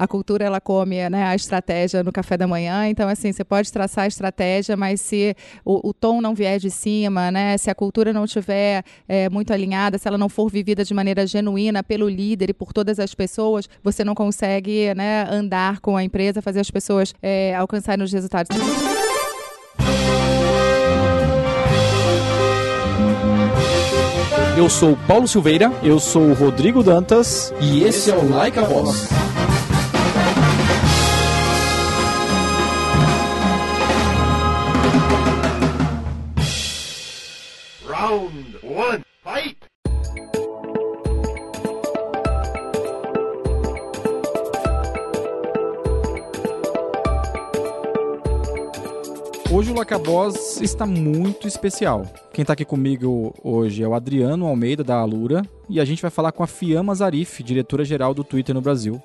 a cultura ela come né, a estratégia no café da manhã. Então, assim, você pode traçar a estratégia, mas se o, o tom não vier de cima, né, se a cultura não estiver é, muito alinhada, se ela não for vivida de maneira genuína pelo líder e por todas as pessoas, você não consegue né, andar com a empresa, fazer as pessoas é, alcançarem os resultados. Eu sou Paulo Silveira. Eu sou o Rodrigo Dantas. E esse é o Like a Voz. Round one, fight! Hoje o Lacabós está muito especial. Quem está aqui comigo hoje é o Adriano Almeida, da Alura, e a gente vai falar com a Fiamma Zarif, diretora-geral do Twitter no Brasil.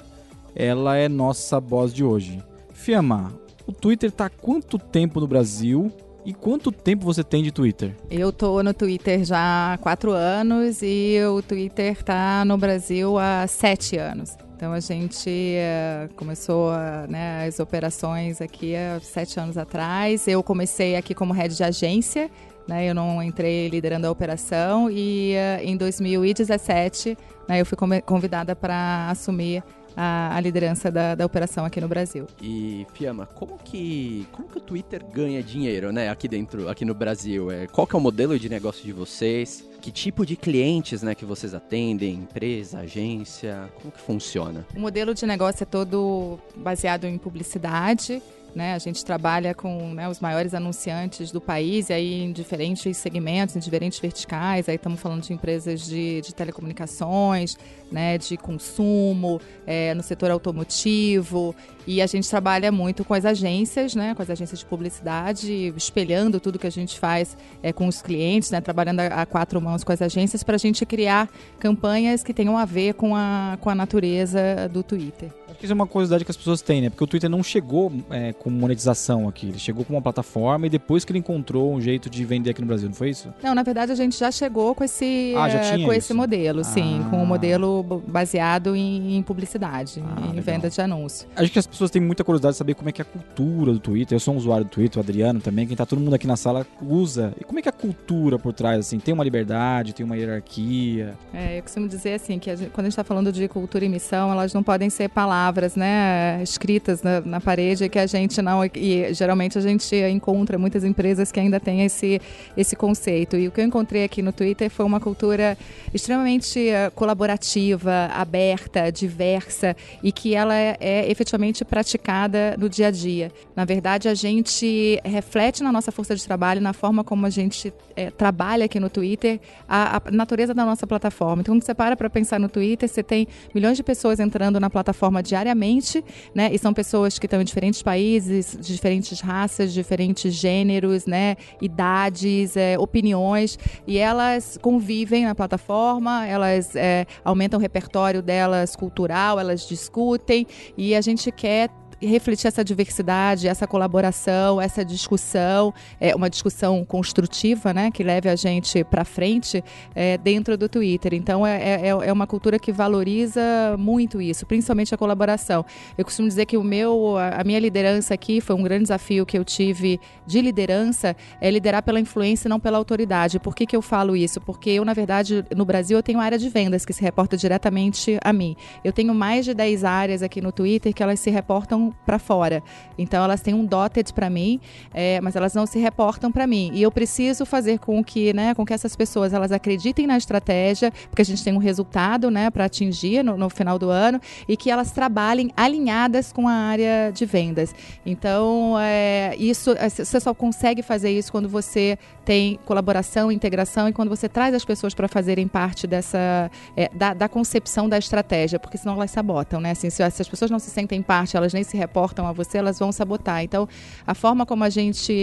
Ela é nossa boss de hoje. Fiamma, o Twitter está há quanto tempo no Brasil e quanto tempo você tem de Twitter? Eu tô no Twitter já há quatro anos e o Twitter está no Brasil há sete anos. Então a gente uh, começou uh, né, as operações aqui há sete anos atrás. Eu comecei aqui como head de agência, né, eu não entrei liderando a operação e uh, em 2017 né, eu fui convidada para assumir a, a, liderança da, da operação aqui no Brasil. E Fiamma, como que como que o Twitter ganha dinheiro, né, aqui dentro, aqui no Brasil? É, qual que é o modelo de negócio de vocês? Que tipo de clientes, né, que vocês atendem? Empresa, agência? Como que funciona? O modelo de negócio é todo baseado em publicidade. Né? A gente trabalha com né, os maiores anunciantes do país, e aí em diferentes segmentos, em diferentes verticais. Aí estamos falando de empresas de, de telecomunicações, né, de consumo, é, no setor automotivo. E a gente trabalha muito com as agências, né, com as agências de publicidade, espelhando tudo que a gente faz é, com os clientes, né, trabalhando a, a quatro mãos com as agências para a gente criar campanhas que tenham a ver com a, com a natureza do Twitter. Isso é uma curiosidade que as pessoas têm, né? Porque o Twitter não chegou é, com monetização aqui. Ele chegou com uma plataforma e depois que ele encontrou um jeito de vender aqui no Brasil, não foi isso? Não, na verdade a gente já chegou com esse, ah, tinha com isso? esse modelo, Ah. sim, com um modelo baseado em, em publicidade, Ah, em venda de anúncio. Acho que as pessoas têm muita curiosidade de saber como é que é a cultura do Twitter. Eu sou um usuário do Twitter, o Adriano também, quem tá todo mundo aqui na sala usa. E como é que é a cultura por trás, assim? Tem uma liberdade, tem uma hierarquia? É, eu costumo dizer assim que a gente- quando a gente está falando de cultura e missão, elas não podem ser palavras, né, escritas na, na parede que a gente não e geralmente a gente encontra muitas empresas que ainda têm esse esse conceito. E o que eu encontrei aqui no Twitter foi uma cultura extremamente eh, colaborativa, aberta, diversa e que ela é, é efetivamente praticada no dia a dia. Na verdade, a gente reflete na nossa força de trabalho, na forma como a gente eh, trabalha aqui no Twitter, a, a natureza da nossa plataforma. Então, quando você para para pensar no Twitter, você tem milhões de pessoas entrando na plataforma diariamente, né? E são pessoas que estão em diferentes países, diferentes raças, diferentes gêneros, né? Idades, eh, opiniões, e elas convivem na plataforma, elas eh, aumentam o repertório delas cultural, elas discutem, e a gente quer refletir essa diversidade, essa colaboração, essa discussão, é uma discussão construtiva, né, que leve a gente para frente é, dentro do Twitter. Então é, é, é uma cultura que valoriza muito isso, principalmente a colaboração. Eu costumo dizer que o meu, a a minha liderança aqui foi um grande desafio que eu tive de liderança, é liderar pela influência e não pela autoridade. Por que, que eu falo isso? Porque eu, na verdade, no Brasil eu tenho área de vendas que se reporta diretamente a mim. Eu tenho mais de 10 áreas aqui no Twitter que elas se reportam para fora. Então elas têm um dotted para mim, é, mas elas não se reportam para mim. E eu preciso fazer com que, né, com que essas pessoas elas acreditem na estratégia, porque a gente tem um resultado, né, para atingir no, no final do ano e que elas trabalhem alinhadas com a área de vendas. Então é, isso é, você só consegue fazer isso quando você tem colaboração, integração e quando você traz as pessoas para fazerem parte dessa é, da, da concepção da estratégia, porque senão elas sabotam, né? Assim, se, se as pessoas não se sentem parte, elas nem se reportam a você, elas vão sabotar. Então, a forma como a gente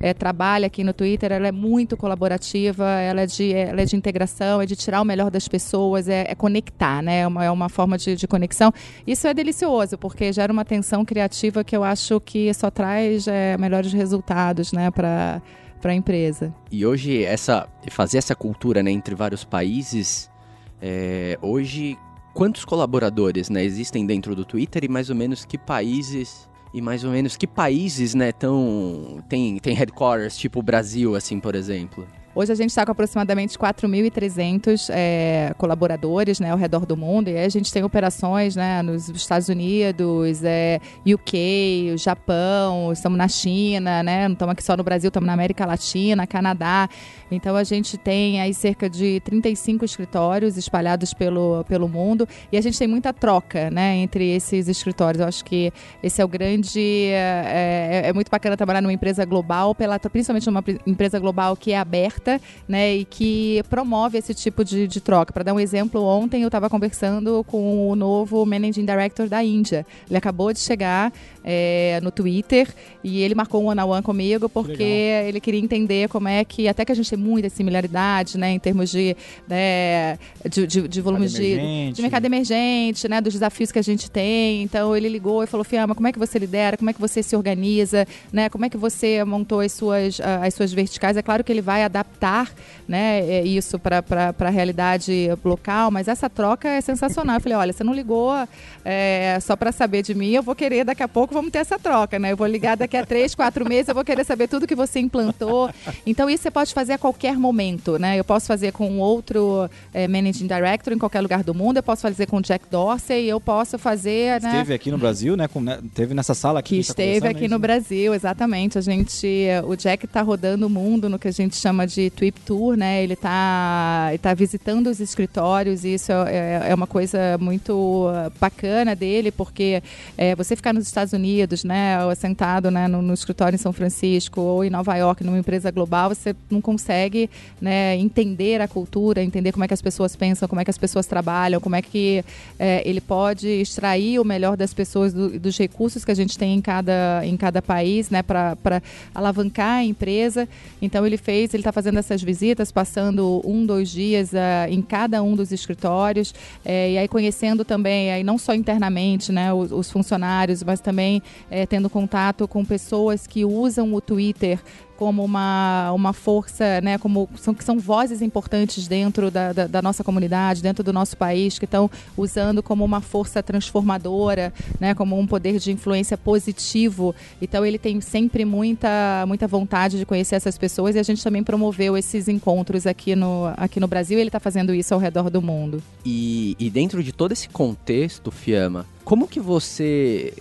é, trabalha aqui no Twitter, ela é muito colaborativa, ela é de, ela é de integração, é de tirar o melhor das pessoas, é, é conectar, né? É uma, é uma forma de, de conexão. Isso é delicioso, porque gera uma tensão criativa que eu acho que só traz é, melhores resultados, né, para para a empresa. E hoje, essa, fazer essa cultura né, entre vários países, é, hoje, quantos colaboradores, né, existem dentro do Twitter e mais ou menos que países e mais ou menos que países, né, tão tem tem headquarters, tipo o Brasil assim, por exemplo. Hoje a gente está com aproximadamente 4.300 é, colaboradores né, ao redor do mundo e a gente tem operações né, nos Estados Unidos, é, UK, Japão, estamos na China, né, não estamos aqui só no Brasil, estamos na América Latina, Canadá. Então a gente tem aí cerca de 35 escritórios espalhados pelo, pelo mundo e a gente tem muita troca né, entre esses escritórios. Eu acho que esse é o grande. É, é, é muito bacana trabalhar numa empresa global, pela, principalmente numa empresa global que é aberta né, e que promove esse tipo de, de troca. Para dar um exemplo, ontem eu estava conversando com o novo Managing Director da Índia. Ele acabou de chegar é, no Twitter e ele marcou um one-on-one comigo porque ele queria entender como é que, até que a gente tem muita similaridade, né, em termos de, né, de, de, de volumes de, de mercado emergente, né, dos desafios que a gente tem. Então ele ligou e falou, Fiamma, como é que você lidera, como é que você se organiza, né, como é que você montou as suas, as suas verticais. É claro que ele vai adaptar né, é, isso para a realidade local, mas essa troca é sensacional. Eu falei, olha, você não ligou é, só para saber de mim, eu vou querer daqui a pouco, vamos ter essa troca, né? Eu vou ligar daqui a três, quatro meses, eu vou querer saber tudo que você implantou. Então isso você pode fazer a qualquer momento, né? Eu posso fazer com outro é, Managing Director em qualquer lugar do mundo, eu posso fazer com o Jack Dorsey, eu posso fazer... Né? Esteve aqui no Brasil, né? Com, né? Teve nessa sala aqui. Que, tá esteve aqui no Brasil, exatamente. A gente, o Jack está rodando o mundo no que a gente chama de Twip Tour, né? Ele está tá visitando os escritórios e isso é, é, uma coisa muito bacana dele, porque é, você ficar nos Estados Unidos, né? Sentado né, no, no escritório em São Francisco ou em Nova York, numa empresa global, você não consegue né, entender a cultura, entender como é que as pessoas pensam, como é que as pessoas trabalham, como é que é, ele pode extrair o melhor das pessoas, do, dos recursos que a gente tem em cada, em cada país, né, para alavancar a empresa. Então ele fez, ele está fazendo essas visitas, passando um, dois dias uh, em cada um dos escritórios, é, e aí conhecendo também, aí não só internamente, né, os, os funcionários, mas também é, tendo contato com pessoas que usam o Twitter como uma, uma força, né, como são, que são vozes importantes dentro da, da, da nossa comunidade, dentro do nosso país, que estão usando como uma força transformadora, né, como um poder de influência positivo. Então ele tem sempre muita, muita vontade de conhecer essas pessoas e a gente também promoveu esses encontros aqui no, aqui no Brasil e ele está fazendo isso ao redor do mundo. E, e dentro de todo esse contexto, Fiamma, como que você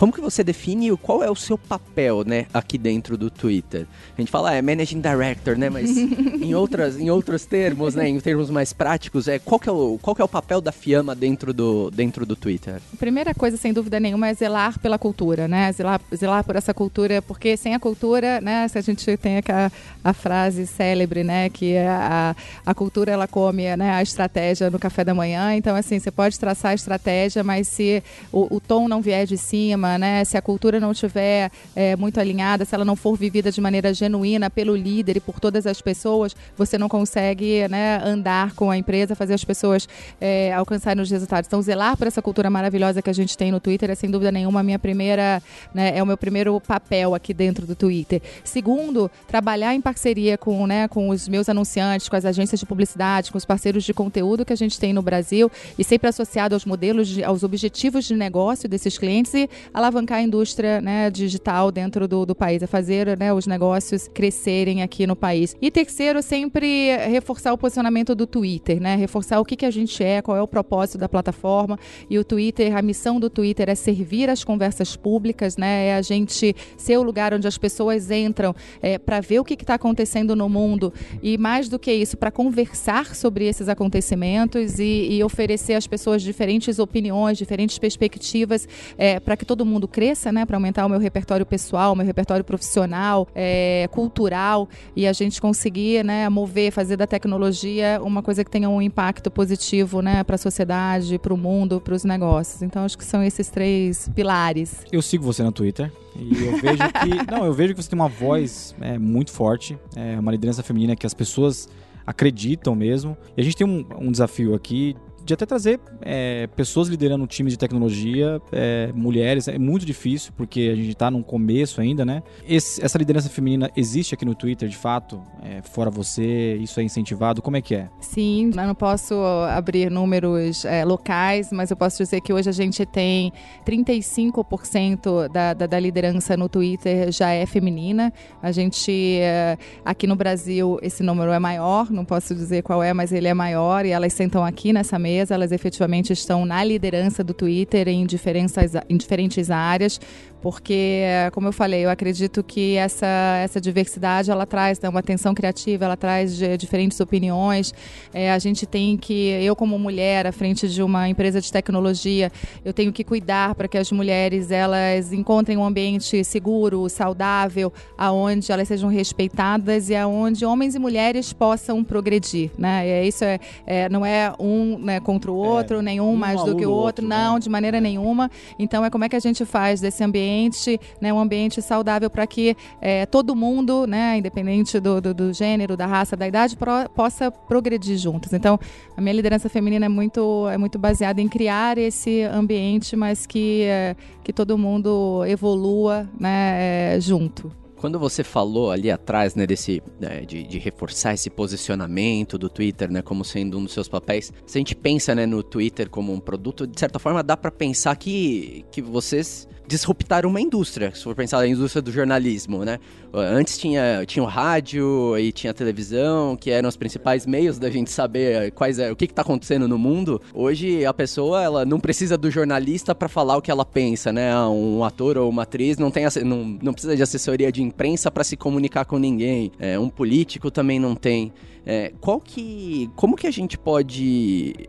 como que você define qual é o seu papel, né, aqui dentro do Twitter? A gente fala, ah, é Managing Director, né, mas em, outras, em outros termos, né, em termos mais práticos, é, qual, que é o, qual que é o papel da Fiamma dentro do, dentro do Twitter? A primeira coisa, sem dúvida nenhuma, é zelar pela cultura, né, zelar, zelar por essa cultura, porque sem a cultura, né, se a gente tem a, a frase célebre, né, que é a, a cultura, ela come, né, a estratégia no café da manhã, então, assim, você pode traçar a estratégia, mas se o, o tom não vier de cima, né? Se a cultura não estiver é, muito alinhada, se ela não for vivida de maneira genuína pelo líder e por todas as pessoas, você não consegue né, andar com a empresa, fazer as pessoas é, alcançarem os resultados. Então, zelar por essa cultura maravilhosa que a gente tem no Twitter é sem dúvida nenhuma a minha primeira, né, é o meu primeiro papel aqui dentro do Twitter. Segundo, trabalhar em parceria com, né, com os meus anunciantes, com as agências de publicidade, com os parceiros de conteúdo que a gente tem no Brasil e sempre associado aos modelos, de, aos objetivos de negócio desses clientes e alavancar a indústria né, digital dentro do, do país, a fazer né, os negócios crescerem aqui no país. E terceiro, sempre reforçar o posicionamento do Twitter, né? Reforçar o que, que a gente é, qual é o propósito da plataforma. E o Twitter, a missão do Twitter é servir as conversas públicas, né? É a gente ser o lugar onde as pessoas entram é, para ver o que está acontecendo no mundo e mais do que isso, para conversar sobre esses acontecimentos e, e, oferecer às pessoas diferentes opiniões, diferentes perspectivas, é, para que todo mundo cresça, né, para aumentar o meu repertório pessoal, meu repertório profissional, é, cultural e a gente conseguir, né, mover, fazer da tecnologia uma coisa que tenha um impacto positivo, né, para a sociedade, para o mundo, para os negócios. Então acho que são esses três pilares. Eu sigo você no Twitter. E eu vejo que. não, eu vejo que você tem uma voz é, muito forte, é uma liderança feminina que as pessoas acreditam mesmo. E a gente tem um, um desafio aqui de até trazer é, pessoas liderando times de tecnologia, é, mulheres. É muito difícil, porque a gente está num começo ainda, né? Esse, essa liderança feminina existe aqui no Twitter, de fato? É, fora você, isso é incentivado? Como é que é? Sim, eu não posso abrir números é, locais, mas eu posso dizer que hoje a gente tem 35% da, da, da liderança no Twitter já é feminina. A gente, é, aqui no Brasil, esse número é maior, não posso dizer qual é, mas ele é maior e elas sentam aqui nessa mesa, elas efetivamente estão na liderança do Twitter em, diferentes, em diferentes áreas porque, como eu falei, eu acredito que essa, essa diversidade ela traz né, uma atenção criativa, ela traz de, diferentes opiniões. É, a gente tem que, eu como mulher, à frente de uma empresa de tecnologia, eu tenho que cuidar para que as mulheres elas encontrem um ambiente seguro, saudável, aonde elas sejam respeitadas e aonde homens e mulheres possam progredir, né? E isso é, é não é um né, contra o outro, é, nenhum um mais do que o outro, outro não, né? de maneira é. nenhuma. Então é como é que a gente faz desse ambiente ambiente, né, um ambiente saudável para que é, todo mundo, né, independente do, do, do, gênero, da raça, da idade, pro, possa progredir juntos. Então, a minha liderança feminina é muito, é muito baseada em criar esse ambiente, mas que, é, que todo mundo evolua né, é, junto. Quando você falou ali atrás, né, desse, né, de, de, reforçar esse posicionamento do Twitter, né, como sendo um dos seus papéis, se a gente pensa, né, no Twitter como um produto, de certa forma dá para pensar que, que vocês disruptar uma indústria, se for pensar na indústria do jornalismo, né? Antes tinha, tinha o rádio e tinha a televisão, que eram os principais meios da gente saber quais é, o que está acontecendo no mundo. Hoje a pessoa ela não precisa do jornalista para falar o que ela pensa, né? Ah, um ator ou uma atriz não, tem, não, não precisa de assessoria de imprensa para se comunicar com ninguém. É, um político também não tem. É, qual que. Como que a gente pode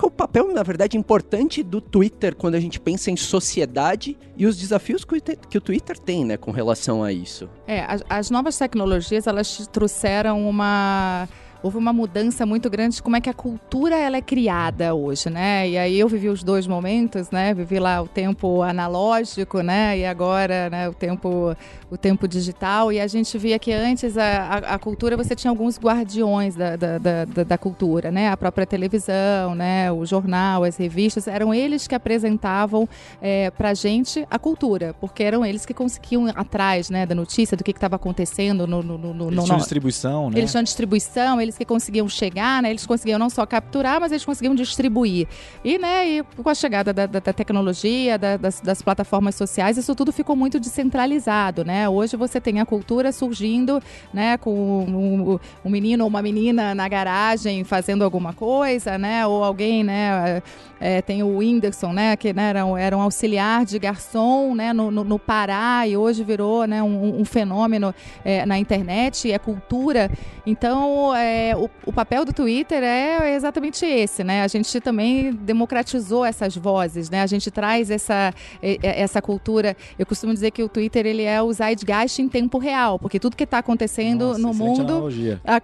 que é o papel, na verdade, importante do Twitter quando a gente pensa em sociedade e os desafios que o Twitter tem, né, com relação a isso? É, as, as novas tecnologias, elas trouxeram uma houve uma mudança muito grande de como é que a cultura ela é criada hoje, né? E aí eu vivi os dois momentos, né? Vivi lá o tempo analógico, né? E agora, né? O tempo, o tempo digital. E a gente via que antes a, a, a cultura você tinha alguns guardiões da, da, da, da, cultura, né? A própria televisão, né? O jornal, as revistas eram eles que apresentavam é, para gente a cultura, porque eram eles que conseguiam atrás, né? Da notícia do que estava acontecendo no, no, no, no eles tinham distribuição, né? Eles tinham distribuição, eles que conseguiam chegar, né, eles conseguiam não só capturar, mas eles conseguiam distribuir. E, né, e com a chegada da, da, da tecnologia, da, das, das, plataformas sociais, isso tudo ficou muito descentralizado, né? Hoje você tem a cultura surgindo, né, com um, um menino ou uma menina na garagem fazendo alguma coisa, né, ou alguém, né, é, tem o Whindersson, né, que né, era, um, era um auxiliar de garçom, né, no, no, no Pará e hoje virou, né, um, um fenômeno é, na internet, é cultura. Então, é, é, o, o, papel do Twitter é exatamente esse, né? A gente também democratizou essas vozes, né? A gente traz essa, essa cultura. Eu costumo dizer que o Twitter ele é o zeitgeist em tempo real, porque tudo que está acontecendo Nossa, no mundo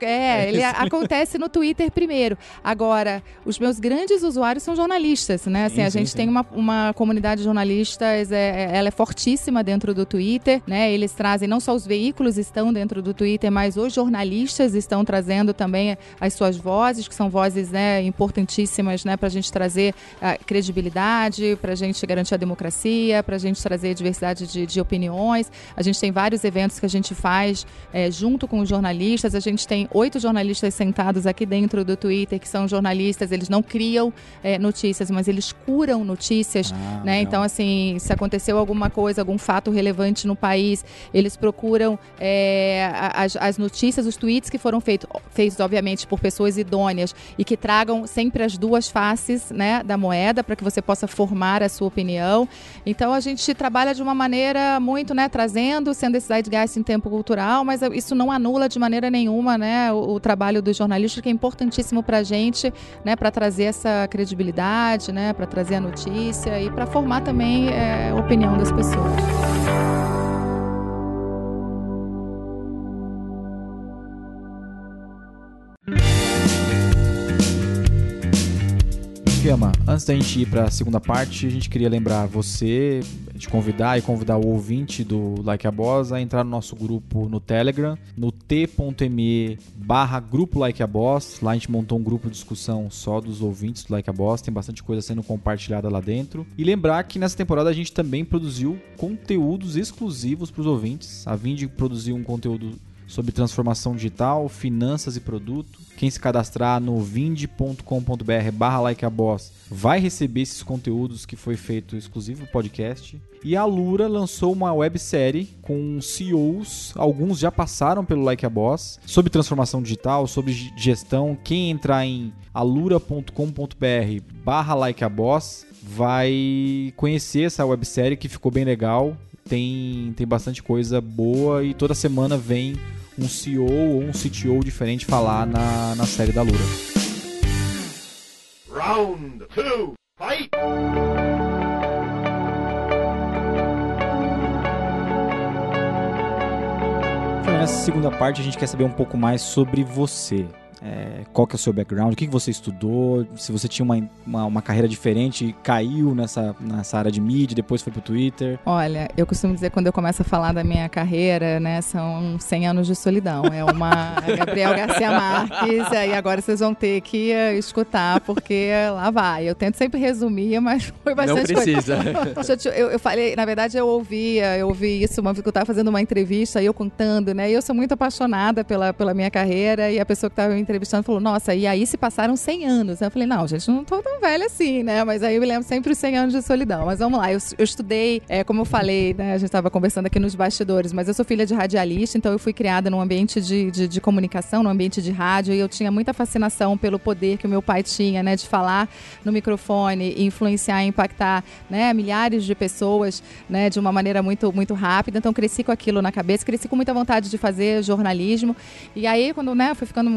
é, é ele acontece no Twitter primeiro. Agora, os meus grandes usuários são jornalistas, né? Assim, sim, a gente sim, tem uma, uma comunidade de jornalistas, é, é, ela é fortíssima dentro do Twitter, né? Eles trazem não só os veículos estão dentro do Twitter, mas os jornalistas estão trazendo também também as suas vozes, que são vozes né, importantíssimas né, para a gente trazer a credibilidade, para a gente garantir a democracia, para a gente trazer diversidade de, de, opiniões. A gente tem vários eventos que a gente faz é, junto com os jornalistas. A gente tem oito jornalistas sentados aqui dentro do Twitter, que são jornalistas, eles não criam é, notícias, mas eles curam notícias. Ah, né? Então, assim, se aconteceu alguma coisa, algum fato relevante no país, eles procuram é, as, as notícias, os tweets que foram feitos, obviamente, por pessoas idôneas e que tragam sempre as duas faces né, da moeda para que você possa formar a sua opinião. Então a gente trabalha de uma maneira muito, né, trazendo, sendo esse zeitgeist em tempo cultural, mas isso não anula de maneira nenhuma né, o, o trabalho dos jornalistas, que é importantíssimo para a gente, né, para trazer essa credibilidade, né, para trazer a notícia e para formar também é, a opinião das pessoas. Antes da gente ir para a segunda parte, a gente queria lembrar você de convidar e convidar o ouvinte do Like a Boss a entrar no nosso grupo no Telegram, no t.me barra grupo Like a Boss. Lá a gente montou um grupo de discussão só dos ouvintes do Like a Boss, tem bastante coisa sendo compartilhada lá dentro. E lembrar que nessa temporada a gente também produziu conteúdos exclusivos para os ouvintes. A Vind produziu um conteúdo sobre transformação digital, finanças e produto. Quem se cadastrar no vind.com.br barra likeaboss vai receber esses conteúdos que foi feito exclusivo podcast. E a Lura lançou uma websérie com CEOs, alguns já passaram pelo Like a Boss, sobre transformação digital, sobre gestão. Quem entrar em alura.com.br barra likeaboss vai conhecer essa websérie que ficou bem legal tem, tem bastante coisa boa e toda semana vem um CEO ou um CTO diferente falar na, na série da Lura. Round two, fight! Então, nessa segunda parte a gente quer saber um pouco mais sobre você. É, qual que é o seu background, o que, que você estudou, se você tinha uma, uma, uma, carreira diferente, caiu nessa, nessa área de mídia, depois foi pro Twitter. Olha, eu costumo dizer quando eu começo a falar da minha carreira, né, são 100 anos de solidão. É uma Gabriel Garcia Marques, e agora vocês vão ter que uh, escutar, porque lá vai. Eu tento sempre resumir, mas foi bastante Não precisa. Coisa. Eu, eu, falei, na verdade eu ouvia, eu ouvi isso uma vez que eu estava fazendo uma entrevista, e eu contando, né, e eu sou muito apaixonada pela, pela minha carreira, e a pessoa que estava me entrevistando falou, nossa, e aí se passaram 100 anos. Eu falei, não, gente, não tô tão velha assim, né? Mas aí eu me lembro sempre os 100 anos de solidão. Mas vamos lá, eu, eu estudei, é, como eu falei, né? A gente estava conversando aqui nos bastidores, mas eu sou filha de radialista, então eu fui criada num ambiente de, de, de comunicação, num ambiente de rádio, e eu tinha muita fascinação pelo poder que o meu pai tinha, né? De falar no microfone, influenciar, impactar, né? Milhares de pessoas, né? De uma maneira muito, muito rápida. Então cresci com aquilo na cabeça, cresci com muita vontade de fazer jornalismo. E aí, quando, né? Fui ficando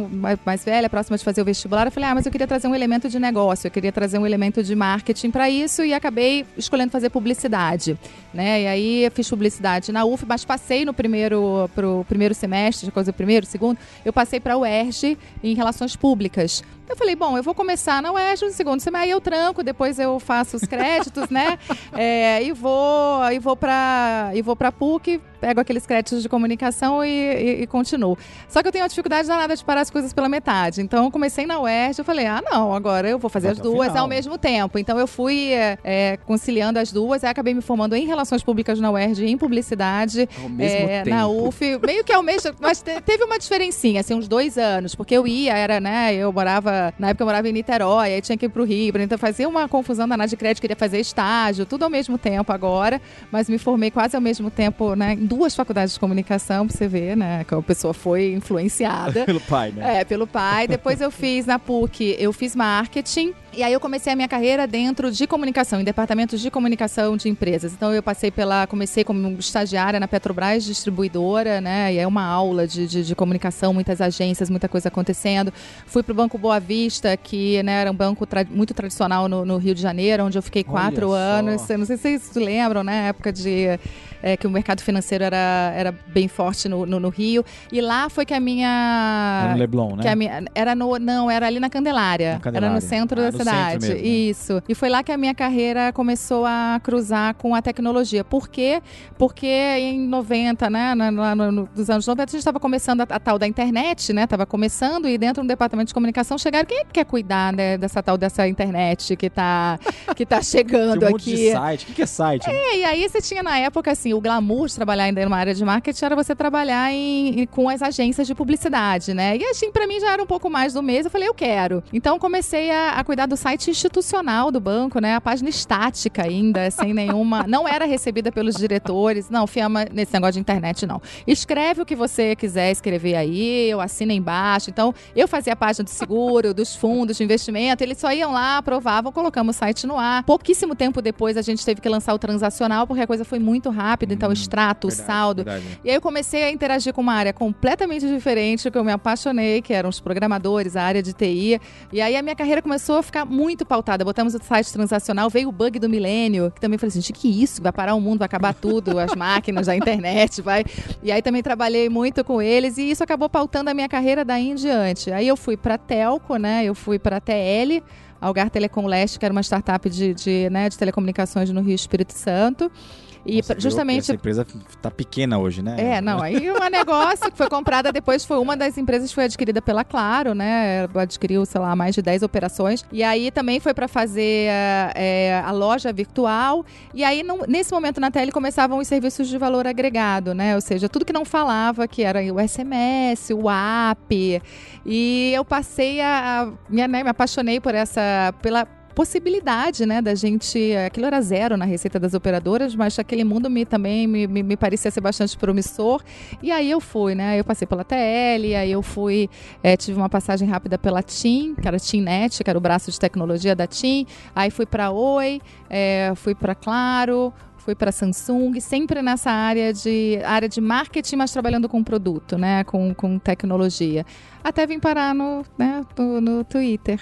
mais, velha, próxima de fazer o vestibular, eu falei, ah, mas eu queria trazer um elemento de negócio, eu queria trazer um elemento de marketing para isso e acabei escolhendo fazer publicidade, né? E aí fiz publicidade na UF, mas passei no primeiro pro primeiro semestre, coisa primeiro, segundo, eu passei para a UERJ em relações públicas. Eu falei, bom, eu vou começar na UERJ no segundo semestre, aí eu tranco, depois eu faço os créditos, né? É, e vou e vou para e vou para PUC, pego aqueles créditos de comunicação e, e, e, continuo. Só que eu tenho a dificuldade danada de parar as coisas pela metade. Então, eu comecei na UERJ, eu falei, ah, não, agora eu vou fazer Vai as duas ao mesmo tempo. Então, eu fui é, é, conciliando as duas, aí acabei me formando em Relações Públicas na UERJ, em Publicidade, ao mesmo é, tempo. na UF, meio que ao mesmo, mas teve uma diferencinha, assim, uns dois anos, porque eu ia, era, né, eu morava, na época eu morava em Niterói, aí tinha que ir pro Rio, então fazia uma confusão danada de crédito, queria fazer estágio, tudo ao mesmo tempo agora, mas me formei quase ao mesmo tempo, né, em duas faculdades de comunicação, pra você ver, né, que a pessoa foi influenciada. pelo pai, né? É, pelo pai. Depois eu fiz na PUC, eu fiz marketing. E aí eu comecei a minha carreira dentro de comunicação, em departamentos de comunicação de empresas. Então eu passei pela, comecei como estagiária na Petrobras distribuidora, né? E é uma aula de, de, de comunicação, muitas agências, muita coisa acontecendo. Fui para o Banco Boa Vista, que né, era um banco tra muito tradicional no, no, Rio de Janeiro, onde eu fiquei quatro Olha anos. só. Eu não sei se vocês se lembram, né? Época de é, que o mercado financeiro era, era bem forte no, no, no Rio. E lá foi que a minha. Era no Leblon, né? Minha, era no. Não, era ali na Candelária. Na Candelária. Era no centro Ah, da no cidade. centro mesmo, né? Isso. E foi lá que a minha carreira começou a cruzar com a tecnologia. Por quê? Porque em 90, né? Na, no, nos anos 90, a gente estava começando a, a, tal da internet, né? Tava começando e dentro do departamento de comunicação chegaram. Quem é que quer cuidar né, dessa tal dessa internet que tá, que tá chegando um monte aqui? de site. O que que é site? né? É, e aí você tinha na época, assim, o glamour de trabalhar ainda numa área de marketing era você trabalhar em, com as agências de publicidade, né? E assim, pra mim já era um pouco mais do mês, eu falei, eu quero. Então comecei a, a cuidar do site institucional do banco, né? A página estática ainda, sem nenhuma. Não era recebida pelos diretores. Não, Fiamma, nesse negócio de internet, não. Escreve o que você quiser escrever aí, eu assino embaixo. Então, eu fazia a página do seguro, dos fundos de investimento, eles só iam lá, aprovavam, colocamos o site no ar. Pouquíssimo tempo depois a gente teve que lançar o transacional, porque a coisa foi muito rápida, então o extrato, o Verdade, saldo. verdade. E aí eu comecei a interagir com uma área completamente diferente, que eu me apaixonei, que eram os programadores, a área de TI. E aí a minha carreira começou a ficar muito pautada. Botamos o site transacional, veio o bug do milênio, que também falei assim, gente, que isso? Vai parar o mundo, vai acabar tudo, as máquinas, a internet, vai. E aí também trabalhei muito com eles e isso acabou pautando a minha carreira daí em diante. Aí eu fui para Telco, né? Eu fui para TL, Algar Telecom Leste, que era uma startup de, de, né, de telecomunicações no Rio Espírito Santo. E Nossa, justamente Essa empresa tá pequena hoje, né? é, não, aí um negócio que foi comprada depois, foi uma das empresas que foi adquirida pela Claro, né? Adquiriu, sei lá, mais de 10 operações. E aí também foi para fazer é, a loja virtual. E aí, não- nesse momento na tele, começavam os serviços de valor agregado, né? Ou seja, tudo que não falava, que era o SMS, o app. E eu passei a. a me, né, me apaixonei por essa. pela possibilidade, né, da gente, aquilo era zero na receita das operadoras, mas aquele mundo me também me, me, me parecia ser bastante promissor, e aí eu fui, né, eu passei pela TL, aí eu fui, eh, tive uma passagem rápida pela TIM, que era TIMNet, que era o braço de tecnologia da TIM, aí fui para Oi, eh, fui para Claro, fui para Samsung, sempre nessa área de área de marketing, mas trabalhando com produto, né, com, com tecnologia. Até vim parar no, né, no, no Twitter.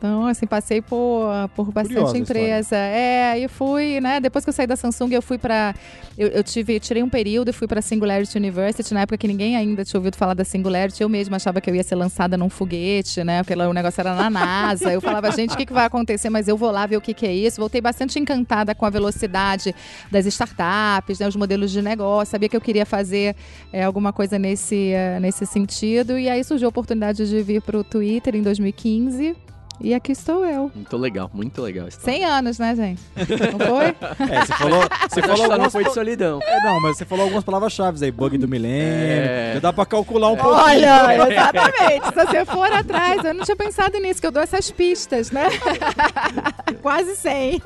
Então, assim, passei por, por bastante Curiosa empresa. É, e fui, né? Depois que eu saí da Samsung, eu fui para eu, eu tive, tirei um período e fui para Singularity University, na época que ninguém ainda tinha ouvido falar da Singularity. Eu mesma achava que eu ia ser lançada num foguete, né? Porque o negócio era na NASA. Eu falava, gente, o que, que vai acontecer? Mas eu vou lá ver o que, que é isso. Voltei bastante encantada com a velocidade das startups, né? Os modelos de negócio. Sabia que eu queria fazer é, alguma coisa nesse, eh, nesse sentido. E aí surgiu a oportunidade de vir para o Twitter em 2015. E aqui estou eu. Muito legal, muito legal. a história. 100 anos, né, gente? Não foi? É, você falou, você falou Só não algumas foi de solidão. É, não, mas você falou algumas palavras-chave aí, bug do milênio. É. Já dá pra calcular um pouquinho. Olha, exatamente. Se você for atrás, eu não tinha pensado nisso, que eu dou essas pistas, né? Quase 100.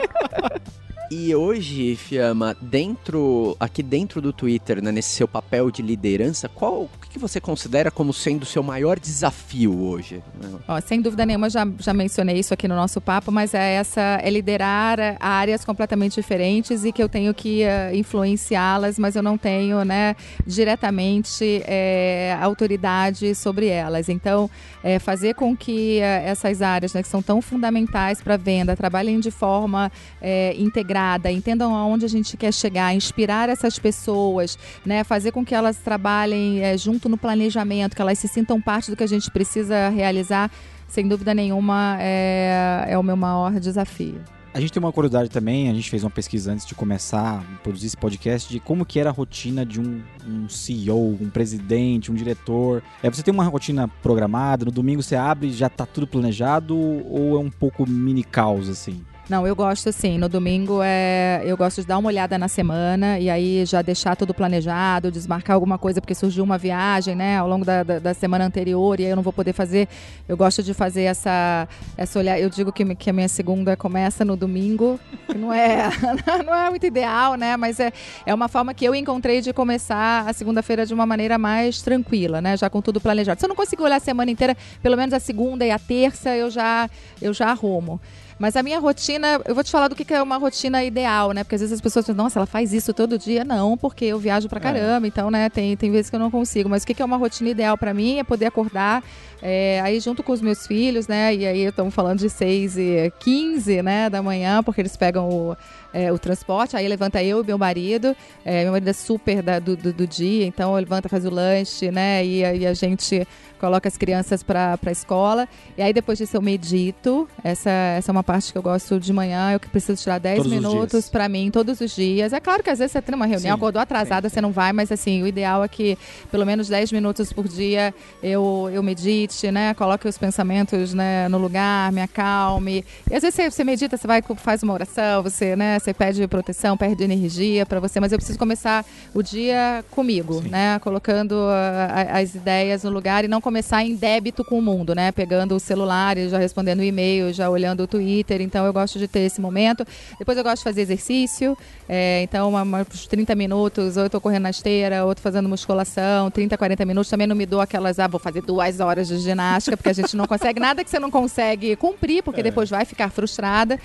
E hoje, Fiamma, dentro, aqui dentro do Twitter, né, nesse seu papel de liderança, qual o que você considera como sendo o seu maior desafio hoje? Ó, sem dúvida nenhuma, já, já mencionei isso aqui no nosso papo, mas é essa é liderar áreas completamente diferentes e que eu tenho que eh, influenciá-las, mas eu não tenho, né, diretamente eh, autoridade sobre elas. Então, eh, fazer com que eh, essas áreas, né, que são tão fundamentais para a venda, trabalhem de forma eh, integrada, entendam aonde a gente quer chegar, inspirar essas pessoas, né, fazer com que elas trabalhem eh, junto no planejamento, que elas se sintam parte do que a gente precisa realizar, sem dúvida nenhuma, é, é o meu maior desafio. A gente tem uma curiosidade também, a gente fez uma pesquisa antes de começar a produzir esse podcast de como que era a rotina de um, um CEO, um presidente, um diretor. É, você tem uma rotina programada, no domingo você abre e já tá tudo planejado ou é um pouco mini caos assim? Não, eu gosto assim, no domingo é, eu gosto de dar uma olhada na semana e aí já deixar tudo planejado, desmarcar alguma coisa porque surgiu uma viagem, né, ao longo da, da, da semana anterior e aí eu não vou poder fazer. Eu gosto de fazer essa, essa olhar. Eu digo que, que a minha segunda começa no domingo, que não é, não é muito ideal, né, mas é, é uma forma que eu encontrei de começar a segunda-feira de uma maneira mais tranquila, né, já com tudo planejado. Se eu não consigo olhar a semana inteira, pelo menos a segunda e a terça eu já, eu já arrumo. Mas a minha rotina, eu vou te falar do que que é uma rotina ideal, né? Porque às vezes as pessoas dizem, nossa, ela faz isso todo dia. Não, porque eu viajo pra caramba, então, né, tem, tem vezes que eu não consigo. Mas o que que é uma rotina ideal pra mim é poder acordar é, aí junto com os meus filhos, né? E aí estamos falando de 6 e 15, né, da manhã, porque eles pegam o, é, o transporte, aí levanta eu e meu marido. É, meu marido é super da- do, do, do dia, então levanta, faz o lanche, né? E aí a gente coloca as crianças para a escola. E aí depois disso eu medito. Essa, essa é uma parte que eu gosto de manhã. Eu que preciso tirar 10 Todos os minutos para mim todos os dias. É claro que às vezes você tem uma reunião, Sim, acordou atrasada, você não vai, mas assim, o ideal é que pelo menos 10 minutos por dia eu, eu medite, né? Coloque os pensamentos né, no lugar, me acalme. E às vezes você, você medita, você vai faz uma oração, você, né, você pede proteção, perde energia para você, mas eu preciso começar o dia comigo, Sim. né? Colocando ah, a- as ideias no lugar e não começar em débito com o mundo, né? Pegando o celular e já respondendo o e-mail, já olhando o Twitter. Então eu gosto de ter esse momento. Depois eu gosto de fazer exercício. é, então, uma, uma- uns 30 minutos, ou eu tô correndo na esteira, ou eu tô fazendo musculação, 30, 40 minutos. Também não me dou aquelas, ah, vou fazer duas horas de ginástica, porque a gente não consegue nada que você não consegue cumprir, porque depois vai ficar frustrada.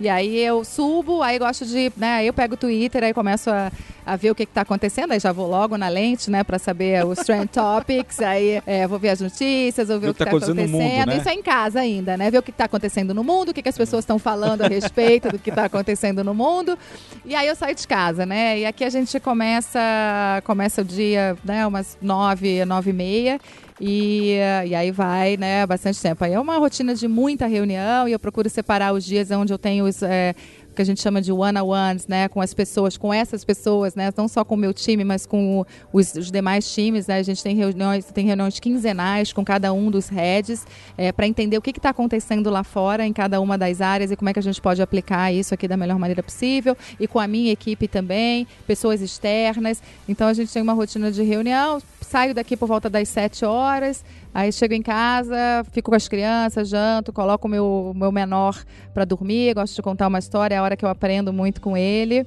E aí eu subo, aí gosto de, né, aí eu pego o Twitter, aí começo a, a ver o que está acontecendo, aí já vou logo na lente, né, para saber os trend topics, aí é, vou ver as notícias, vou ver o que está acontecendo. acontecendo mundo, né? Isso é em casa ainda, né, ver o que está acontecendo no mundo, o que, que as pessoas estão falando a respeito do que está acontecendo no mundo. E aí eu saio de casa, né, e aqui a gente começa, começa o dia, né, umas nove, nove e meia, E, e aí vai, né, bastante tempo. Aí é uma rotina de muita reunião e eu procuro separar os dias onde eu tenho os. É, que a gente chama de one-on-ones, né, com as pessoas, com essas pessoas, né, não só com o meu time, mas com o, os, os, demais times, né, a gente tem reuniões, tem reuniões quinzenais com cada um dos heads, é, para entender o que está acontecendo lá fora em cada uma das áreas e como é que a gente pode aplicar isso aqui da melhor maneira possível, e com a minha equipe também, pessoas externas, então a gente tem uma rotina de reunião, saio daqui por volta das sete horas, Aí chego em casa, fico com as crianças, janto, coloco o meu, meu menor para dormir, gosto de contar uma história, é a hora que eu aprendo muito com ele.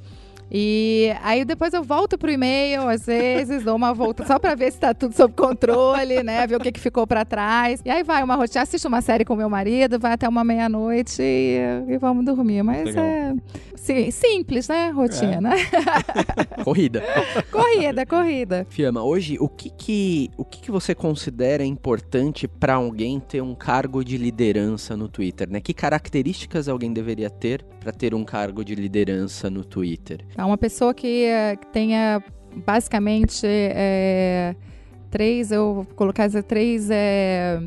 E aí depois eu volto pro e-mail, às vezes, dou uma volta só para ver se está tudo sob controle, né? Ver o que, que ficou para trás. E aí vai uma rotina, assisto uma série com meu marido, vai até uma meia-noite e, e, vamos dormir. Mas Legal. é sim, simples, né? Rotina. É. corrida. corrida, corrida. Fiamma, hoje o que que, o que, que você considera importante para alguém ter um cargo de liderança no Twitter, né? Que características alguém deveria ter para ter um cargo de liderança no Twitter? É uma pessoa que, eh, que tenha basicamente é, três, eu vou colocar três. É,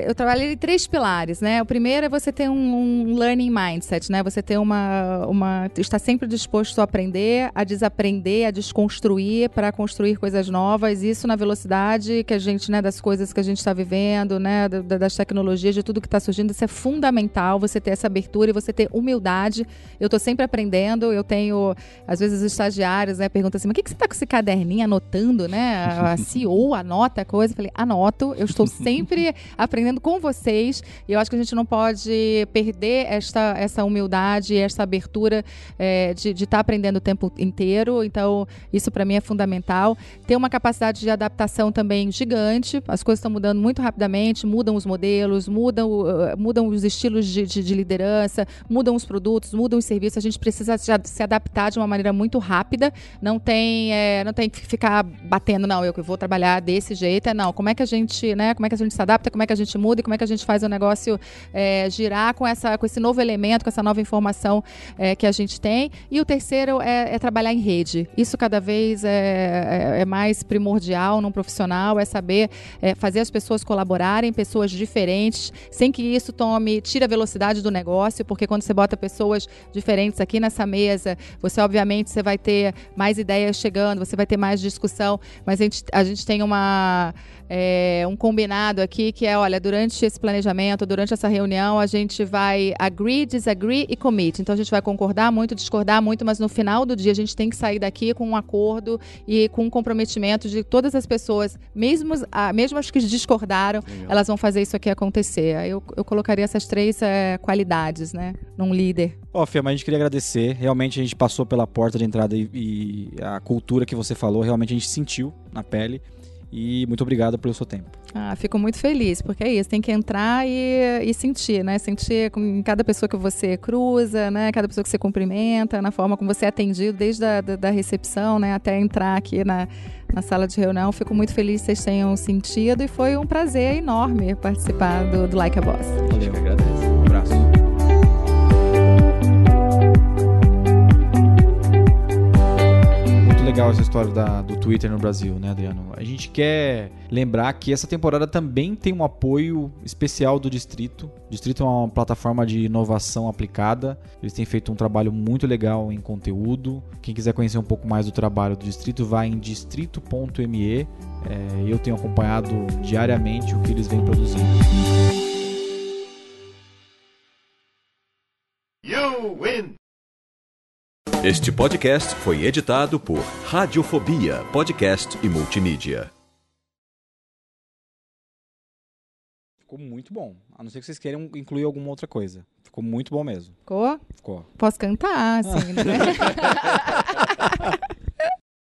eu trabalhei em três pilares, né? O primeiro é você ter um, um, learning mindset, né? Você ter uma, uma estar sempre disposto a aprender, a desaprender, a desconstruir para construir coisas novas. Isso na velocidade que a gente, né, das coisas que a gente está vivendo, né, das tecnologias, de tudo que está surgindo, isso é fundamental. Você ter essa abertura e você ter humildade. Eu estou sempre aprendendo. Eu tenho, às vezes, os estagiários, né, perguntam assim: "Mas o que, que você está com esse caderninho anotando, né? A CEO anota a coisa". Eu falei: "Anoto. Eu estou sempre aprendendo aprendendo com vocês. E eu acho que a gente não pode perder esta, essa humildade, essa abertura é, de estar tá aprendendo o tempo inteiro. Então, isso para mim é fundamental. Ter uma capacidade de adaptação também gigante. As coisas estão mudando muito rapidamente, mudam os modelos, mudam, uh, mudam os estilos de, de, de, liderança, mudam os produtos, mudam os serviços. A gente precisa se adaptar de uma maneira muito rápida. Não tem, é, não tem que ficar batendo, não, eu vou trabalhar desse jeito. É não, como é que a gente, né? Como é que a gente se adapta, como é que a gente gente muda e como é que a gente faz o negócio é, girar com, essa, com esse novo elemento, com essa nova informação é, que a gente tem. E o terceiro é, é trabalhar em rede. Isso cada vez é, é, é mais primordial num profissional, é saber é, fazer as pessoas colaborarem, pessoas diferentes, sem que isso tome, tire a velocidade do negócio, porque quando você bota pessoas diferentes aqui nessa mesa, você obviamente você vai ter mais ideias chegando, você vai ter mais discussão, mas a gente, a gente tem uma um combinado aqui que é, olha, durante esse planejamento, durante essa reunião, a gente vai agree, disagree e commit. Então a gente vai concordar muito, discordar muito, mas no final do dia a gente tem que sair daqui com um acordo e com um comprometimento de todas as pessoas, mesmo, mesmo as que discordaram, Legal. elas vão fazer isso aqui acontecer. Eu, eu colocaria essas três é, qualidades, né, num líder. Ó, oh, mas a gente queria agradecer. Realmente a gente passou pela porta de entrada e, e a cultura que você falou, realmente a gente sentiu na pele. E muito obrigado pelo seu tempo. Ah, fico muito feliz, porque é isso, tem que entrar e, e sentir, né? Sentir com cada pessoa que você cruza, né? Cada pessoa que você cumprimenta, na forma como você é atendido, desde a da, da recepção, né? Até entrar aqui na, na sala de reunião. Fico muito feliz que vocês tenham sentido e foi um prazer enorme participar do, do Like a Boss. Valeu, agradeço. Um abraço. Legal essa história da, do Twitter no Brasil, né, Adriano? A gente quer lembrar que essa temporada também tem um apoio especial do Distrito. O Distrito é uma plataforma de inovação aplicada. Eles têm feito um trabalho muito legal em conteúdo. Quem quiser conhecer um pouco mais do trabalho do Distrito, vai em distrito.me. É, eu tenho acompanhado diariamente o que eles vêm produzindo. Este podcast foi editado por Radiofobia, podcast e multimídia. Ficou muito bom. A não ser que vocês queiram incluir alguma outra coisa. Ficou muito bom mesmo. Ficou? Ficou. Posso cantar, assim, né?